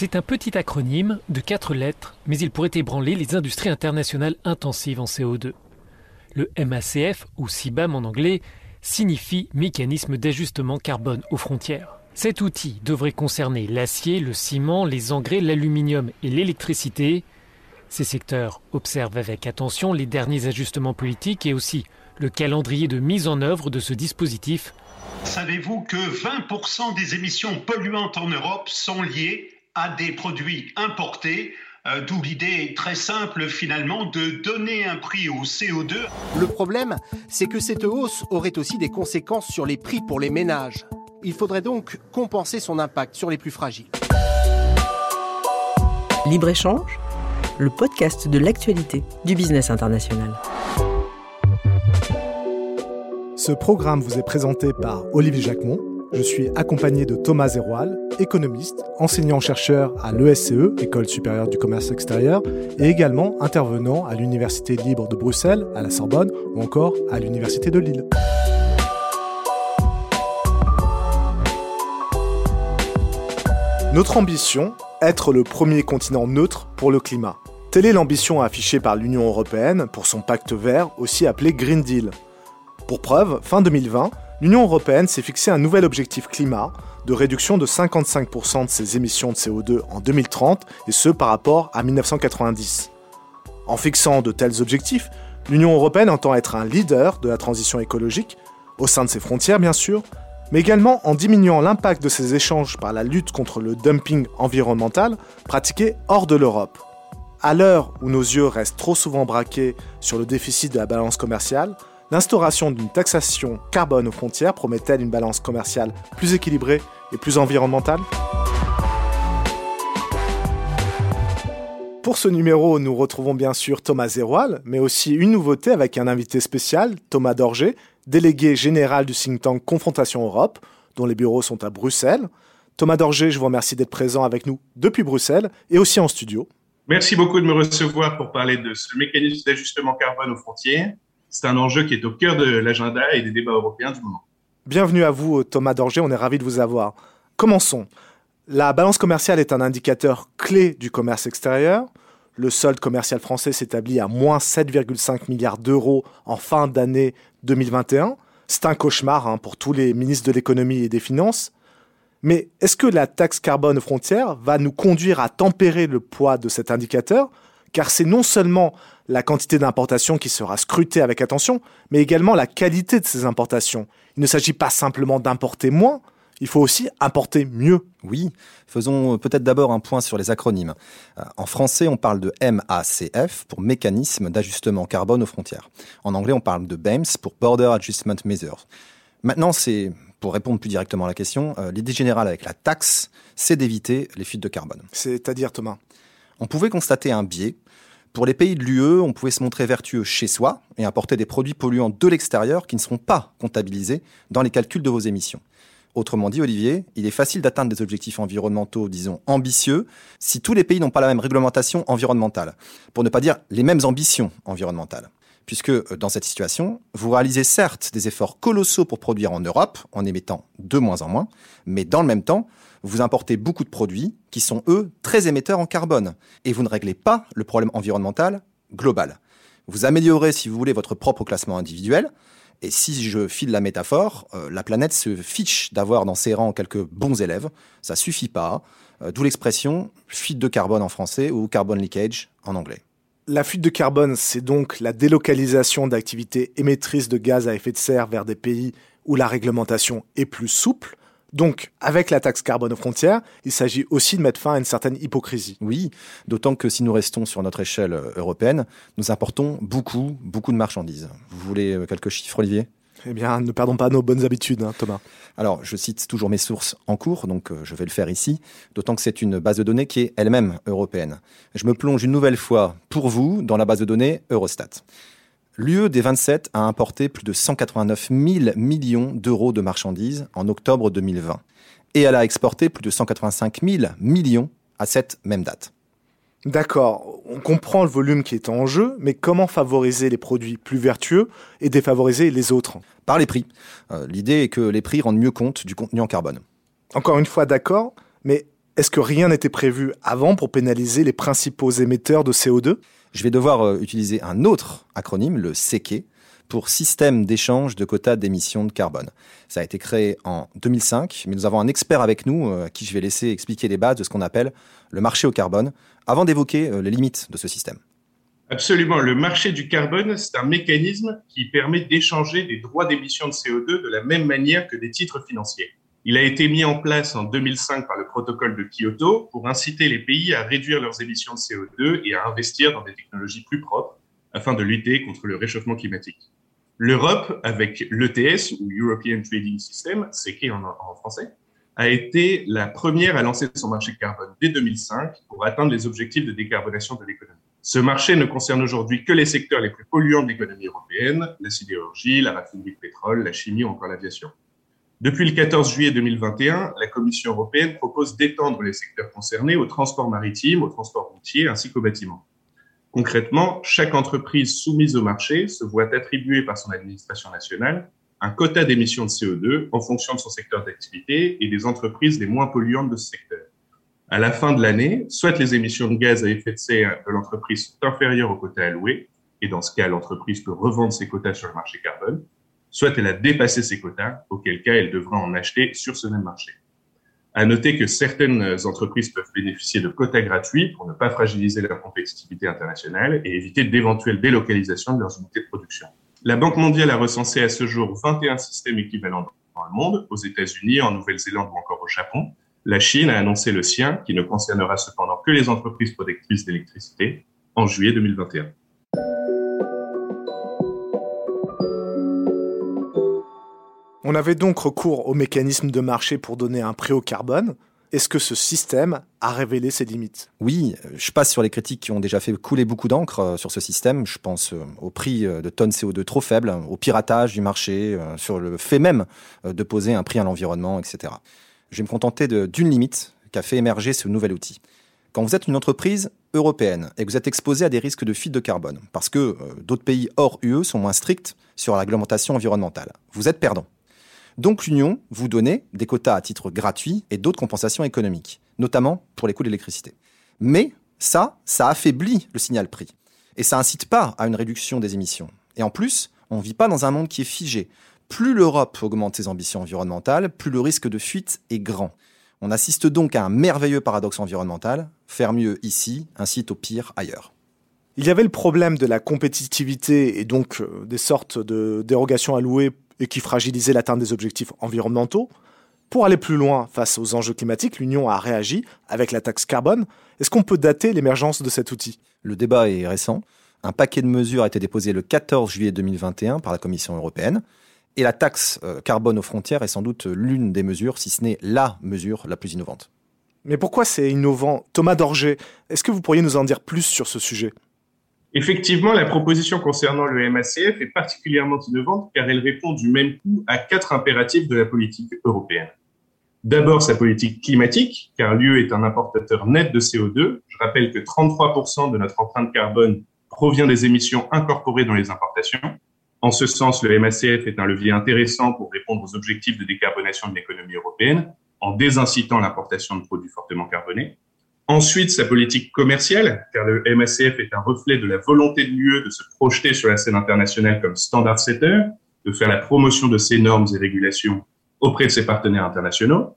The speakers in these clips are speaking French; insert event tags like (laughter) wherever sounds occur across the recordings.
C'est un petit acronyme de quatre lettres, mais il pourrait ébranler les industries internationales intensives en CO2. Le MACF, ou CIBAM en anglais, signifie Mécanisme d'ajustement carbone aux frontières. Cet outil devrait concerner l'acier, le ciment, les engrais, l'aluminium et l'électricité. Ces secteurs observent avec attention les derniers ajustements politiques et aussi le calendrier de mise en œuvre de ce dispositif. Savez-vous que 20% des émissions polluantes en Europe sont liées à des produits importés euh, D'où l'idée très simple finalement de donner un prix au CO2. Le problème, c'est que cette hausse aurait aussi des conséquences sur les prix pour les ménages. Il faudrait donc compenser son impact sur les plus fragiles. Libre-échange, le podcast de l'actualité du business international. Ce programme vous est présenté par Olivier Jacquemont. Je suis accompagné de Thomas Zeroual, économiste, enseignant-chercheur à l'ESCE, École supérieure du commerce extérieur, et également intervenant à l'Université libre de Bruxelles, à la Sorbonne ou encore à l'Université de Lille. Notre ambition, être le premier continent neutre pour le climat. Telle est l'ambition affichée par l'Union européenne pour son pacte vert, aussi appelé Green Deal. Pour preuve, fin 2020, l'Union européenne s'est fixé un nouvel objectif climat de réduction de 55% de ses émissions de CO2 en 2030, et ce par rapport à 1990. En fixant de tels objectifs, l'Union européenne entend être un leader de la transition écologique, au sein de ses frontières bien sûr, mais également en diminuant l'impact de ces échanges par la lutte contre le dumping environnemental pratiqué hors de l'Europe. À l'heure où nos yeux restent trop souvent braqués sur le déficit de la balance commerciale, l'instauration d'une taxation carbone aux frontières promet-elle une balance commerciale plus équilibrée et plus environnementale? Pour ce numéro, nous retrouvons bien sûr Thomas Zeroual, mais aussi une nouveauté avec un invité spécial, Thomas Dorger, délégué général du think tank Confrontation Europe, dont les bureaux sont à Bruxelles. Thomas Dorger, je vous remercie d'être présent avec nous depuis Bruxelles et aussi en studio. Merci beaucoup de me recevoir pour parler de ce mécanisme d'ajustement carbone aux frontières. C'est un enjeu qui est au cœur de l'agenda et des débats européens du moment. Bienvenue à vous, Thomas Dorger, on est ravi de vous avoir. Commençons. La balance commerciale est un indicateur clé du commerce extérieur. Le solde commercial français s'établit à moins 7,5 milliards d'euros en fin d'année 2021. C'est un cauchemar hein, pour tous les ministres de l'économie et des finances. Mais est-ce que la taxe carbone aux frontières va nous conduire à tempérer le poids de cet indicateur Car c'est non seulement la quantité d'importations qui sera scrutée avec attention, mais également la qualité de ces importations. Il ne s'agit pas simplement d'importer moins, il faut aussi importer mieux. Oui, faisons peut-être d'abord un point sur les acronymes. Euh, en français, on parle de MACF pour Mécanisme d'ajustement carbone aux frontières. En anglais, on parle de BAMS pour Border Adjustment Measures. Maintenant, c'est pour répondre plus directement à la question, euh, l'idée générale avec la taxe, c'est d'éviter les fuites de carbone. C'est-à-dire, Thomas? On pouvait constater un biais. Pour les pays de l'UE, on pouvait se montrer vertueux chez soi et importer des produits polluants de l'extérieur qui ne seront pas comptabilisés dans les calculs de vos émissions. Autrement dit, Olivier, il est facile d'atteindre des objectifs environnementaux, disons, ambitieux, si tous les pays n'ont pas la même réglementation environnementale, pour ne pas dire les mêmes ambitions environnementales. Puisque euh, dans cette situation, vous réalisez certes des efforts colossaux pour produire en Europe, en émettant de moins en moins, mais dans le même temps, vous importez beaucoup de produits qui sont, eux, très émetteurs en carbone, et vous ne réglez pas le problème environnemental global. Vous améliorez, si vous voulez, votre propre classement individuel, et si je file la métaphore, euh, la planète se fiche d'avoir dans ses rangs quelques bons élèves. Ça suffit pas. Euh, d'où l'expression fuite de carbone en français ou carbon leakage en anglais. La fuite de carbone, c'est donc la délocalisation d'activités émettrices de gaz à effet de serre vers des pays où la réglementation est plus souple. Donc, avec la taxe carbone aux frontières, il s'agit aussi de mettre fin à une certaine hypocrisie. Oui, d'autant que si nous restons sur notre échelle euh, européenne, nous importons beaucoup, beaucoup de marchandises. Vous voulez euh, quelques chiffres, Olivier? Eh bien, ne perdons pas nos bonnes habitudes, hein, Thomas. Alors, je cite toujours mes sources en cours, donc euh, je vais le faire ici, d'autant que c'est une base de données qui est elle-même européenne. Je me plonge une nouvelle fois pour vous dans la base de données Eurostat. L'UE des 27 a importé plus de 189 000 millions d'euros de marchandises en octobre 2020. Et elle a exporté plus de 185 000 millions à cette même date. D'accord, on comprend le volume qui est en jeu, mais comment favoriser les produits plus vertueux et défavoriser les autres? Par les prix. Euh, l'idée est que les prix rendent mieux compte du contenu en carbone. Encore une fois, d'accord, mais Est-ce que rien n'était prévu avant pour pénaliser les principaux émetteurs de CO2 Je vais devoir euh, utiliser un autre acronyme, le SEKE, pour Système d'échange de quotas d'émissions de carbone. Ça a été créé en 2005, mais nous avons un expert avec nous euh, à qui je vais laisser expliquer les bases de ce qu'on appelle le marché au carbone, avant d'évoquer euh, les limites de ce système. Absolument. Le marché du carbone, c'est un mécanisme qui permet d'échanger des droits d'émission de CO2 de la même manière que des titres financiers. Il a été mis en place en 2005 par le protocole de Kyoto pour inciter les pays à réduire leurs émissions de CO2 et à investir dans des technologies plus propres afin de lutter contre le réchauffement climatique. L'Europe, avec l'ETS ou European Trading System, c'est en, en français, a été la première à lancer son marché carbone dès 2005 pour atteindre les objectifs de décarbonation de l'économie. Ce marché ne concerne aujourd'hui que les secteurs les plus polluants de l'économie européenne, la sidérurgie, la raffinerie de pétrole, la chimie ou encore l'aviation. Depuis le 14 juillet 2021, la Commission européenne propose d'étendre les secteurs concernés au transport maritime, au transport routier ainsi qu'au bâtiment. Concrètement, chaque entreprise soumise au marché se voit attribuer par son administration nationale un quota d'émissions de CO2 en fonction de son secteur d'activité et des entreprises les moins polluantes de ce secteur. À la fin de l'année, soit les émissions de gaz à effet de serre de l'entreprise sont inférieures au quota alloué, et dans ce cas, l'entreprise peut revendre ses quotas sur le marché carbone, soit elle a dépassé ses quotas, auquel cas elle devra en acheter sur ce même marché. À noter que certaines entreprises peuvent bénéficier de quotas gratuits pour ne pas fragiliser leur compétitivité internationale et éviter d'éventuelles délocalisations de leurs unités de production. La Banque mondiale a recensé à ce jour 21 systèmes équivalents dans le monde, aux États-Unis, en Nouvelle-Zélande ou encore au Japon. La Chine a annoncé le sien, qui ne concernera cependant que les entreprises productrices d'électricité, en juillet 2021. On avait donc recours au mécanisme de marché pour donner un prix au carbone. Est-ce que ce système a révélé ses limites? Oui, je passe sur les critiques qui ont déjà fait couler beaucoup d'encre euh, sur ce système. Je pense euh, au prix euh, de tonnes CO2 trop faible, au piratage du marché, sur le fait même de poser un prix à l'environnement, etc. Je vais me contenter d'une limite qu'a fait émerger ce nouvel outil. Quand vous êtes une entreprise européenne et que vous êtes exposé à des risques de fuite de carbone, parce que d'autres pays hors UE sont moins stricts sur la réglementation environnementale, vous êtes perdant. Donc l'Union vous donnait des quotas à titre gratuit et d'autres compensations économiques, notamment pour les coûts d'électricité. Mais ça, ça affaiblit le signal prix. Et ça incite pas à une réduction des émissions. Et en plus, on ne vit pas dans un monde qui est figé. Plus l'Europe augmente ses ambitions environnementales, plus le risque de fuite est grand. On assiste donc à un merveilleux paradoxe environnemental. Faire mieux ici incite au pire ailleurs. Il y avait le problème de la compétitivité et donc euh, des sortes de dérogations allouées et qui fragilisait l'atteinte des objectifs environnementaux. Pour aller plus loin face aux enjeux climatiques, l'Union a réagi avec la taxe carbone. Est-ce qu'on peut dater l'émergence de cet outil? Le débat est récent. Un paquet de mesures a été déposé le 14 juillet 2021 par la Commission européenne. Et la taxe euh, carbone aux frontières est sans doute l'une des mesures, si ce n'est la mesure la plus innovante. Mais pourquoi c'est innovant? Thomas Dorger, est-ce que vous pourriez nous en dire plus sur ce sujet? Effectivement, la proposition concernant le MACF est particulièrement innovante car elle répond du même coup à quatre impératifs de la politique européenne. D'abord, sa politique climatique, car l'UE est un importateur net de CO2. Je rappelle que 33% de notre empreinte carbone provient des émissions incorporées dans les importations. En ce sens, le MACF est un levier intéressant pour répondre aux objectifs de décarbonation de l'économie européenne en désincitant l'importation de produits fortement carbonés. Ensuite, sa politique commerciale, car le MACF est un reflet de la volonté de l'UE de se projeter sur la scène internationale comme standard setter, de faire la promotion de ses normes et régulations auprès de ses partenaires internationaux.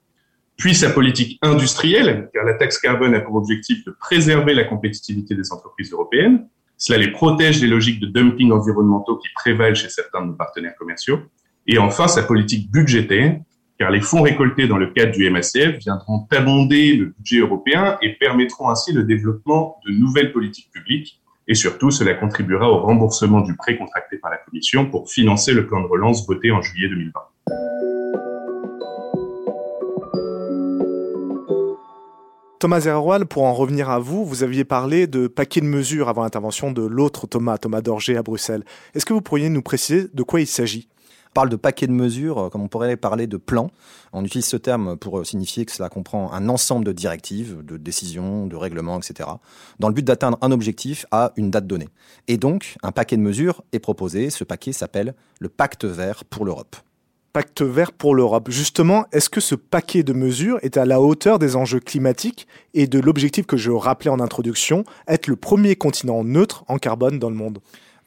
Puis sa politique industrielle, car la taxe carbone a pour objectif de préserver la compétitivité des entreprises européennes. Cela les protège des logiques de dumping environnementaux qui prévalent chez certains de nos partenaires commerciaux. Et enfin, sa politique budgétaire, car les fonds récoltés dans le cadre du MACF viendront abonder le budget européen et permettront ainsi le développement de nouvelles politiques publiques. Et surtout, cela contribuera au remboursement du prêt contracté par la Commission pour financer le plan de relance voté en juillet 2020. Thomas Zerroal, pour en revenir à vous, vous aviez parlé de paquet de mesures avant l'intervention de l'autre Thomas, Thomas Dorger à Bruxelles. Est-ce que vous pourriez nous préciser de quoi il s'agit? Parle de paquet de mesures, euh, comme on pourrait parler de plan. On utilise ce terme pour euh, signifier que cela comprend un ensemble de directives, de décisions, de règlements, etc., dans le but d'atteindre un objectif à une date donnée. Et donc, un paquet de mesures est proposé. Ce paquet s'appelle le pacte vert pour l'Europe. pacte vert pour l'Europe. Justement, est-ce que ce paquet de mesures est à la hauteur des enjeux climatiques et de l'objectif que je rappelais en introduction, être le premier continent neutre en carbone dans le monde?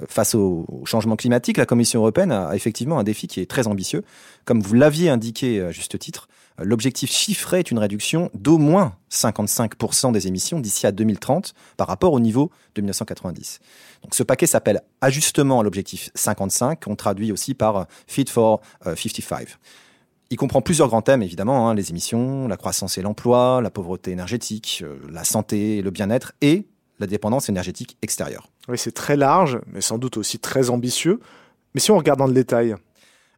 Face au changement climatique, la Commission européenne a effectivement un défi qui est très ambitieux. Comme vous l'aviez indiqué à juste titre, l'objectif chiffré est une réduction d'au moins 55% des émissions d'ici à 2030 par rapport au niveau de 1990. Donc ce paquet s'appelle Ajustement à l'objectif 55, qu'on traduit aussi par Fit for 55. Euh, Il comprend plusieurs grands thèmes, évidemment, hein, les émissions, la croissance et l'emploi, la pauvreté énergétique, euh, la santé et le bien-être, et la dépendance énergétique extérieure. Oui, c'est très large, mais sans doute aussi très ambitieux. Mais si on regarde dans le détail,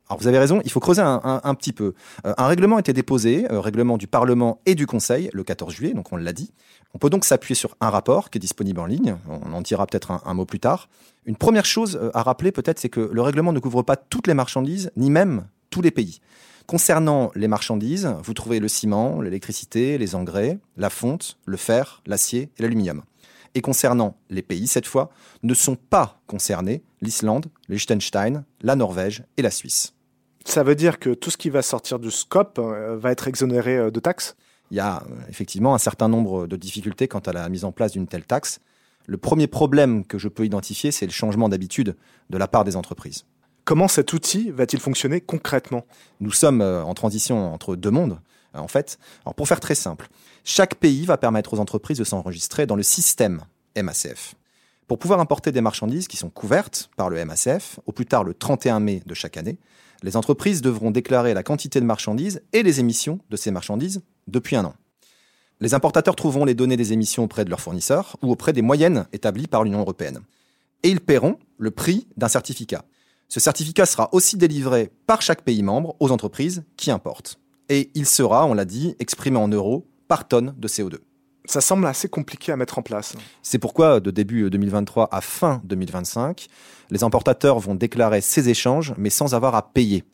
alors vous avez raison, il faut creuser un, petit peu. Euh, un règlement a été déposé, euh, règlement du Parlement et du Conseil, le 14 juillet, donc on l'a dit. On peut donc s'appuyer sur un rapport qui est disponible en ligne, on en dira peut-être un, mot plus tard. Une première chose euh, à rappeler peut-être, c'est que le règlement ne couvre pas toutes les marchandises, ni même tous les pays. Concernant les marchandises, vous trouvez le ciment, l'électricité, les engrais, la fonte, le fer, l'acier et l'aluminium. Et concernant les pays, cette fois, ne sont pas concernés l'Islande, Liechtenstein, la Norvège et la Suisse. Ça veut dire que tout ce qui va sortir du scope euh, va être exonéré euh, de taxes? Il y a euh, effectivement un certain nombre de difficultés quant à la mise en place d'une telle taxe. Le premier problème que je peux identifier, c'est le changement d'habitude de la part des entreprises. Comment cet outil va-t-il fonctionner concrètement? Nous sommes en transition entre deux mondes, en fait. Alors pour faire très simple, chaque pays va permettre aux entreprises de s'enregistrer dans le système MACF. Pour pouvoir importer des marchandises qui sont couvertes par le MACF, au plus tard le 31 mai de chaque année, les entreprises devront déclarer la quantité de marchandises et les émissions de ces marchandises depuis un an. Les importateurs trouveront les données des émissions auprès de leurs fournisseurs ou auprès des moyennes établies par l'Union européenne. Et ils paieront le prix d'un certificat. Ce certificat sera aussi délivré par chaque pays membre aux entreprises qui importent. Et il sera, on l'a dit, exprimé en euros par tonne de CO2 ça semble assez compliqué à mettre en place. C'est pourquoi, de début 2023 à fin 2025, les importateurs vont déclarer ces échanges, mais sans avoir à payer,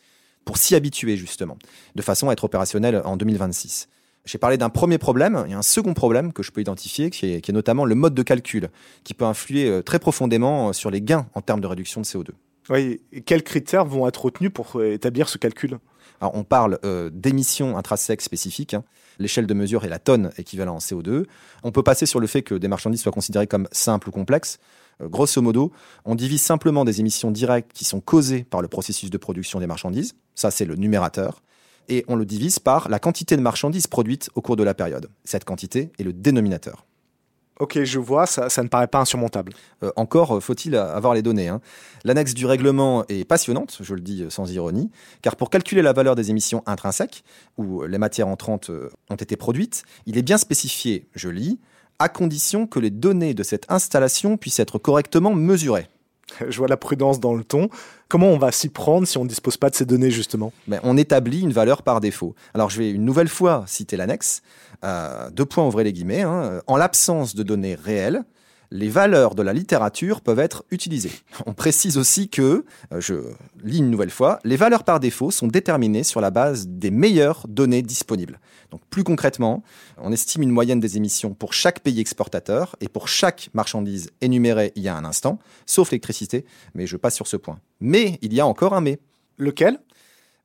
pour s'y habituer justement, de façon à être opérationnel en 2026. J'ai parlé d'un premier problème, a un second problème que je peux identifier, qui est, qui est notamment le mode de calcul, qui peut influer euh, très profondément euh, sur les gains en termes de réduction de CO2. Oui, quels critères vont être retenus pour euh, établir ce calcul? On parle d'émissions intrinsèques spécifiques. Hein l'échelle de mesure est la tonne équivalent en CO2. On peut passer sur le fait que des marchandises soient considérées comme simples ou complexes. Euh, grosso modo, on divise simplement des émissions directes qui sont causées par le processus de production des marchandises. Ça, c'est le numérateur. Et on le divise par la quantité de marchandises produites au cours de la période. Cette quantité est le dénominateur. Ok, je vois, ça, ne paraît pas insurmontable. Euh, encore euh, faut-il avoir les données. Hein. L'annexe du règlement est passionnante, je le dis sans ironie, car pour calculer la valeur des émissions intrinsèques, où les matières entrantes euh, ont été produites, il est bien spécifié, je lis, à condition que les données de cette installation puissent être correctement mesurées. (laughs) Je vois la prudence dans le ton. Comment on va s'y prendre si on ne dispose pas de ces données, justement? Ben, On établit une valeur par défaut. Alors, je vais une nouvelle fois citer l'annexe. Euh, deux points, ouvrez les guillemets. Hein. En l'absence de données réelles, les valeurs de la littérature peuvent être utilisées. On précise aussi que, euh, je lis une nouvelle fois, les valeurs par défaut sont déterminées sur la base des meilleures données disponibles. Donc plus concrètement, on estime une moyenne des émissions pour chaque pays exportateur et pour chaque marchandise énumérée il y a un instant, sauf l'électricité, mais je passe sur ce point. Mais il y a encore un mais. Lequel?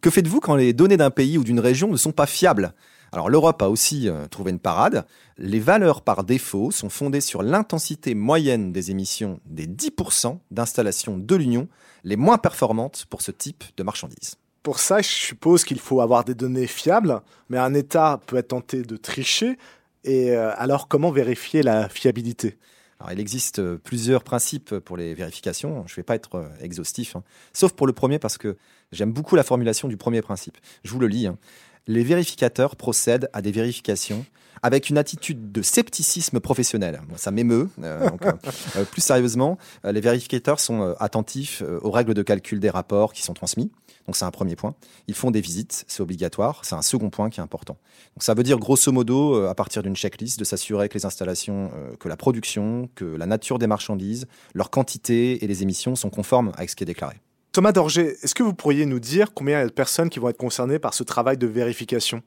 Que faites-vous quand les données d'un pays ou d'une région ne sont pas fiables? Alors l'Europe a aussi euh, trouvé une parade. Les valeurs par défaut sont fondées sur l'intensité moyenne des émissions des 10% d'installations de l'Union les moins performantes pour ce type de marchandises. Pour ça, je suppose qu'il faut avoir des données fiables, mais un État peut être tenté de tricher. Et euh, alors, comment vérifier la fiabilité? Alors, il existe euh, plusieurs principes pour les vérifications. Je ne vais pas être exhaustif, hein. sauf pour le premier parce que j'aime beaucoup la formulation du premier principe. Je vous le lis. Hein les vérificateurs procèdent à des vérifications avec une attitude de scepticisme professionnel. Ça m'émeut. Euh, euh, (laughs) euh, plus sérieusement, les vérificateurs sont attentifs aux règles de calcul des rapports qui sont transmis. Donc c'est un premier point. Ils font des visites, c'est obligatoire. C'est un second point qui est important. Donc ça veut dire grosso modo, à partir d'une checklist, de s'assurer que les installations, que la production, que la nature des marchandises, leur quantité et les émissions sont conformes avec ce qui est déclaré. Thomas Dorger, est-ce que vous pourriez nous dire combien de personnes vont être concernées par ce travail de vérification?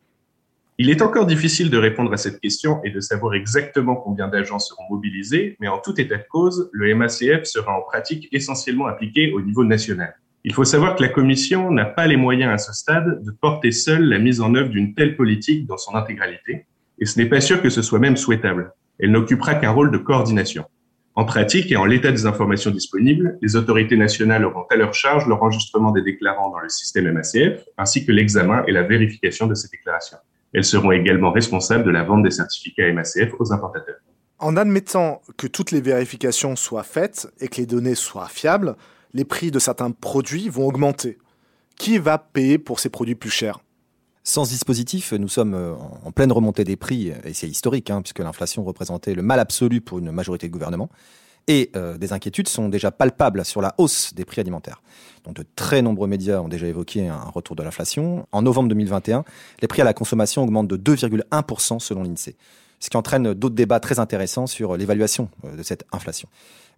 Il est encore difficile de répondre à cette question et de savoir exactement combien d'agents seront mobilisés, mais en tout état de cause, le MACF sera en pratique essentiellement appliqué au niveau national. Il faut savoir que la Commission n'a pas les moyens à ce stade de porter seule la mise en œuvre d'une telle politique dans son intégralité, et ce n'est pas sûr que ce soit même souhaitable. Elle n'occupera qu'un rôle de coordination. En pratique et en l'état des informations disponibles, les autorités nationales auront à leur charge l'enregistrement des déclarants dans le système MACF, ainsi que l'examen et la vérification de ces déclarations. Elles seront également responsables de la vente des certificats MACF aux importateurs. En admettant que toutes les vérifications soient faites et que les données soient fiables, les prix de certains produits vont augmenter. Qui va payer pour ces produits plus chers? Sans ce dispositif, nous sommes euh, en pleine remontée des prix, et c'est historique, hein, puisque l'inflation représentait le mal absolu pour une majorité de gouvernements. Et euh, des inquiétudes sont déjà palpables sur la hausse des prix alimentaires. Donc de très nombreux médias ont déjà évoqué un retour de l'inflation. En novembre 2021, les prix à la consommation augmentent de 2,1% selon l'INSEE, ce qui entraîne d'autres débats très intéressants sur l'évaluation euh, de cette inflation.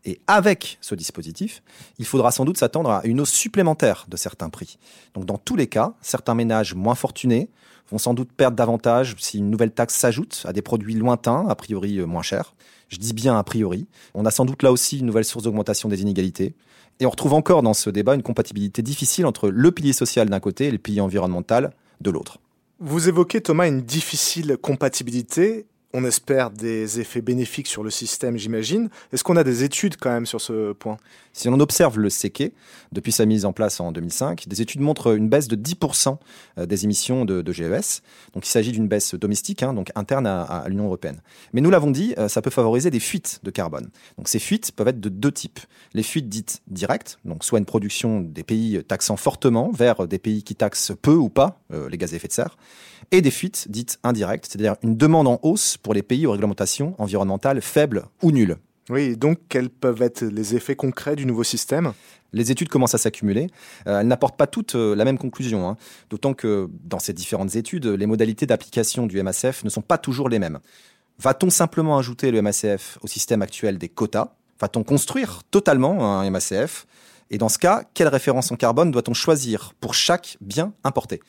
Et avec ce dispositif, il faudra sans doute s'attendre à une hausse supplémentaire de certains prix. Donc dans tous les cas, certains ménages moins fortunés vont sans doute perdre davantage si une nouvelle taxe s'ajoute à des produits lointains, a priori euh, moins chers. Je dis bien a priori. On a sans doute là aussi une nouvelle source d'augmentation des inégalités. Et on retrouve encore dans ce débat une compatibilité difficile entre le pilier social d'un côté et le pilier environnemental de l'autre. Vous évoquez, Thomas, une difficile compatibilité on espère des effets bénéfiques sur le système, j'imagine. Est-ce qu'on a des études quand même sur ce point? Si on observe le séqué, depuis sa mise en place en 2005, des études montrent une baisse de 10% euh, des émissions de, GES. Donc il s'agit d'une baisse domestique, hein, donc interne à, l'Union européenne. Mais nous l'avons dit, euh, ça peut favoriser des fuites de carbone. Donc ces fuites peuvent être de deux types. Les fuites dites directes, donc soit une production des pays taxant fortement vers des pays qui taxent peu ou pas euh, les gaz à effet de serre, et des fuites dites indirectes, c'est-à-dire une demande en hausse pour les pays aux réglementations environnementales faibles ou nulles. Oui, donc quels peuvent être les effets concrets du nouveau système? Les études commencent à s'accumuler. Euh, elles n'apportent pas toutes euh, la même conclusion, hein. d'autant que dans ces différentes études, les modalités d'application du MACF ne sont pas toujours les mêmes. Va-t-on simplement ajouter le MACF au système actuel des quotas? Va-t-on construire totalement un MACF Et dans ce cas, quelle référence en carbone doit-on choisir pour chaque bien importé?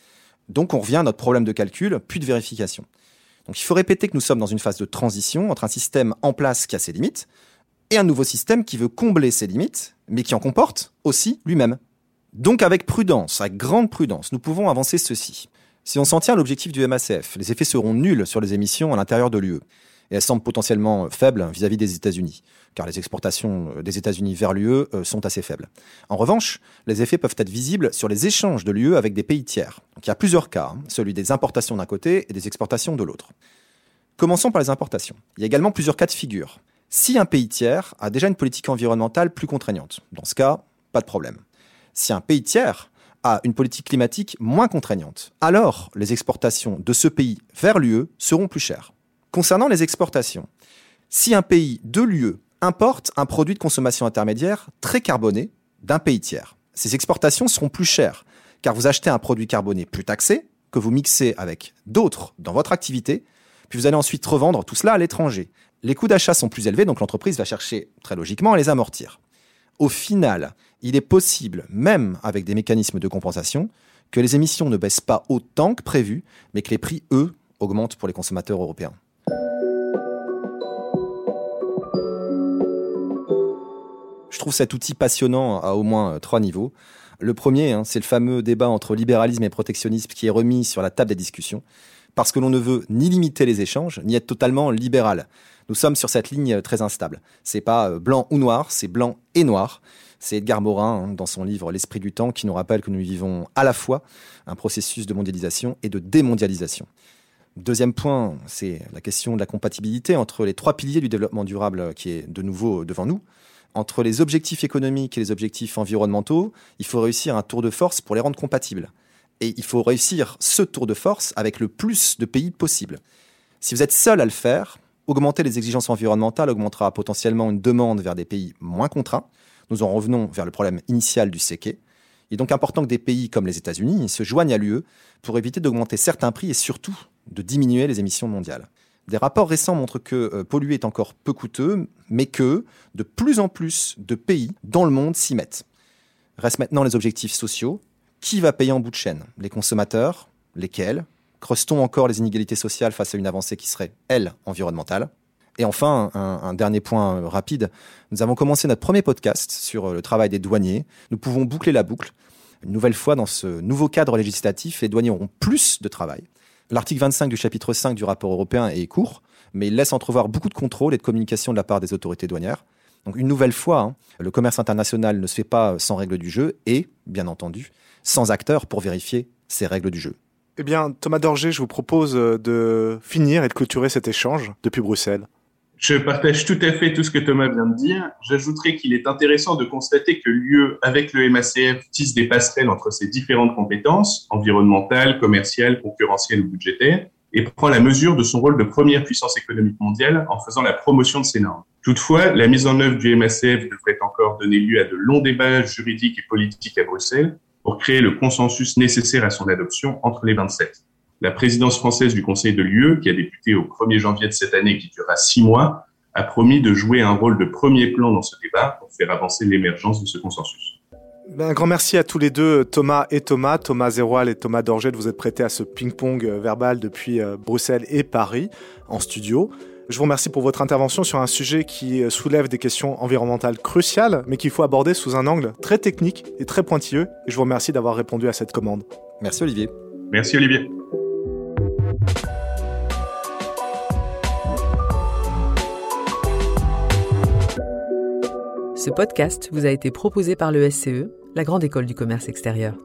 Donc on revient à notre problème de calcul, puis de vérification. Donc il faut répéter que nous sommes dans une phase de transition entre un système en place qui a ses limites et un nouveau système qui veut combler ses limites, mais qui en comporte aussi lui-même. Donc avec prudence, avec grande prudence, nous pouvons avancer ceci. Si on s'en tient à l'objectif du MACF, les effets seront nuls sur les émissions à l'intérieur de l'UE et elles semblent potentiellement faibles vis-à-vis des États-Unis, car les exportations euh, des États-Unis vers l'UE euh, sont assez faibles. En revanche, les effets peuvent être visibles sur les échanges de l'UE avec des pays tiers. il y a plusieurs cas, hein, celui des importations d'un côté et des exportations de l'autre. Commençons par les importations. Il y a également plusieurs cas de figure. Si un pays tiers a déjà une politique environnementale plus contraignante, dans ce cas, pas de problème. Si un pays tiers a une politique climatique moins contraignante, alors les exportations de ce pays vers l'UE seront plus chères. Concernant les exportations, si un pays de l'UE importe un produit de consommation intermédiaire très carboné d'un pays tiers, ces exportations seront plus chères, car vous achetez un produit carboné plus taxé, que vous mixez avec d'autres dans votre activité, puis vous allez ensuite revendre tout cela à l'étranger. Les coûts d'achat sont plus élevés, donc l'entreprise va chercher très logiquement à les amortir. Au final, il est possible, même avec des mécanismes de compensation, que les émissions ne baissent pas autant que prévu, mais que les prix, eux, augmentent pour les consommateurs européens. Je trouve cet outil passionnant à au moins euh, trois niveaux. Le premier, hein, c'est le fameux débat entre libéralisme et protectionnisme qui est remis sur la table des discussions, parce que l'on ne veut ni limiter les échanges, ni être totalement libéral. Nous sommes sur cette ligne euh, très instable. C'est pas euh, blanc ou noir, c'est blanc et noir. C'est Edgar Morin, hein, dans son livre L'esprit du temps, qui nous rappelle que nous vivons à la fois un processus de mondialisation et de démondialisation. Deuxième point, c'est la question de la compatibilité entre les trois piliers du développement durable qui est de nouveau devant nous entre les objectifs économiques et les objectifs environnementaux, il faut réussir un tour de force pour les rendre compatibles. Et il faut réussir ce tour de force avec le plus de pays possible. Si vous êtes seul à le faire, augmenter les exigences environnementales augmentera potentiellement une demande vers des pays moins contraints. Nous en revenons vers le problème initial du séqué. Il est donc important que des pays comme les États-Unis se joignent à l'UE pour éviter d'augmenter certains prix et surtout de diminuer les émissions mondiales. Des rapports récents montrent que euh, polluer est encore peu coûteux, mais que de plus en plus de pays dans le monde s'y mettent. Restent maintenant les objectifs sociaux. Qui va payer en bout de chaîne? Les consommateurs? Lesquels? Creuse-t-on encore les inégalités sociales face à une avancée qui serait, elle, environnementale? Et enfin, un, dernier point euh, rapide, nous avons commencé notre premier podcast sur euh, le travail des douaniers. Nous pouvons boucler la boucle. Une nouvelle fois, dans ce nouveau cadre législatif, les douaniers auront plus de travail. L'article 25 du chapitre 5 du rapport européen est court, mais il laisse entrevoir beaucoup de contrôle et de communication de la part des autorités douanières. Donc une nouvelle fois, hein, le commerce international ne se fait pas sans règles du jeu et, bien entendu, sans acteurs pour vérifier ces règles du jeu. Eh bien, Thomas Dorger, je vous propose euh, de finir et de clôturer cet échange depuis Bruxelles. Je partage tout à fait tout ce que Thomas vient de dire. J'ajouterai qu'il est intéressant de constater que l'UE, avec le MACF, tisse des passerelles entre ses différentes compétences, environnementales, commerciales, concurrentielles ou budgétaires, et prend la mesure de son rôle de première puissance économique mondiale en faisant la promotion de ces normes. Toutefois, la mise en œuvre du MACF devrait encore donner lieu à de longs débats juridiques et politiques à Bruxelles, pour créer le consensus nécessaire à son adoption entre les 27. La présidence française du Conseil de l'UE, qui a débuté au 1er janvier de cette année qui durera six mois, a promis de jouer un rôle de premier plan dans ce débat pour faire avancer l'émergence de ce consensus. Ben, un grand merci à tous les deux, Thomas et Thomas, Thomas Zeroual et Thomas Dorget, de vous être prêtés à ce ping-pong verbal depuis euh, Bruxelles et Paris en studio. Je vous remercie pour votre intervention sur un sujet qui euh, soulève des questions environnementales cruciales, mais qu'il faut aborder sous un angle très technique et très pointilleux. Et je vous remercie d'avoir répondu à cette commande. Merci Olivier. Merci Olivier. Ce podcast vous a été proposé par le SCE, la Grande École du Commerce Extérieur.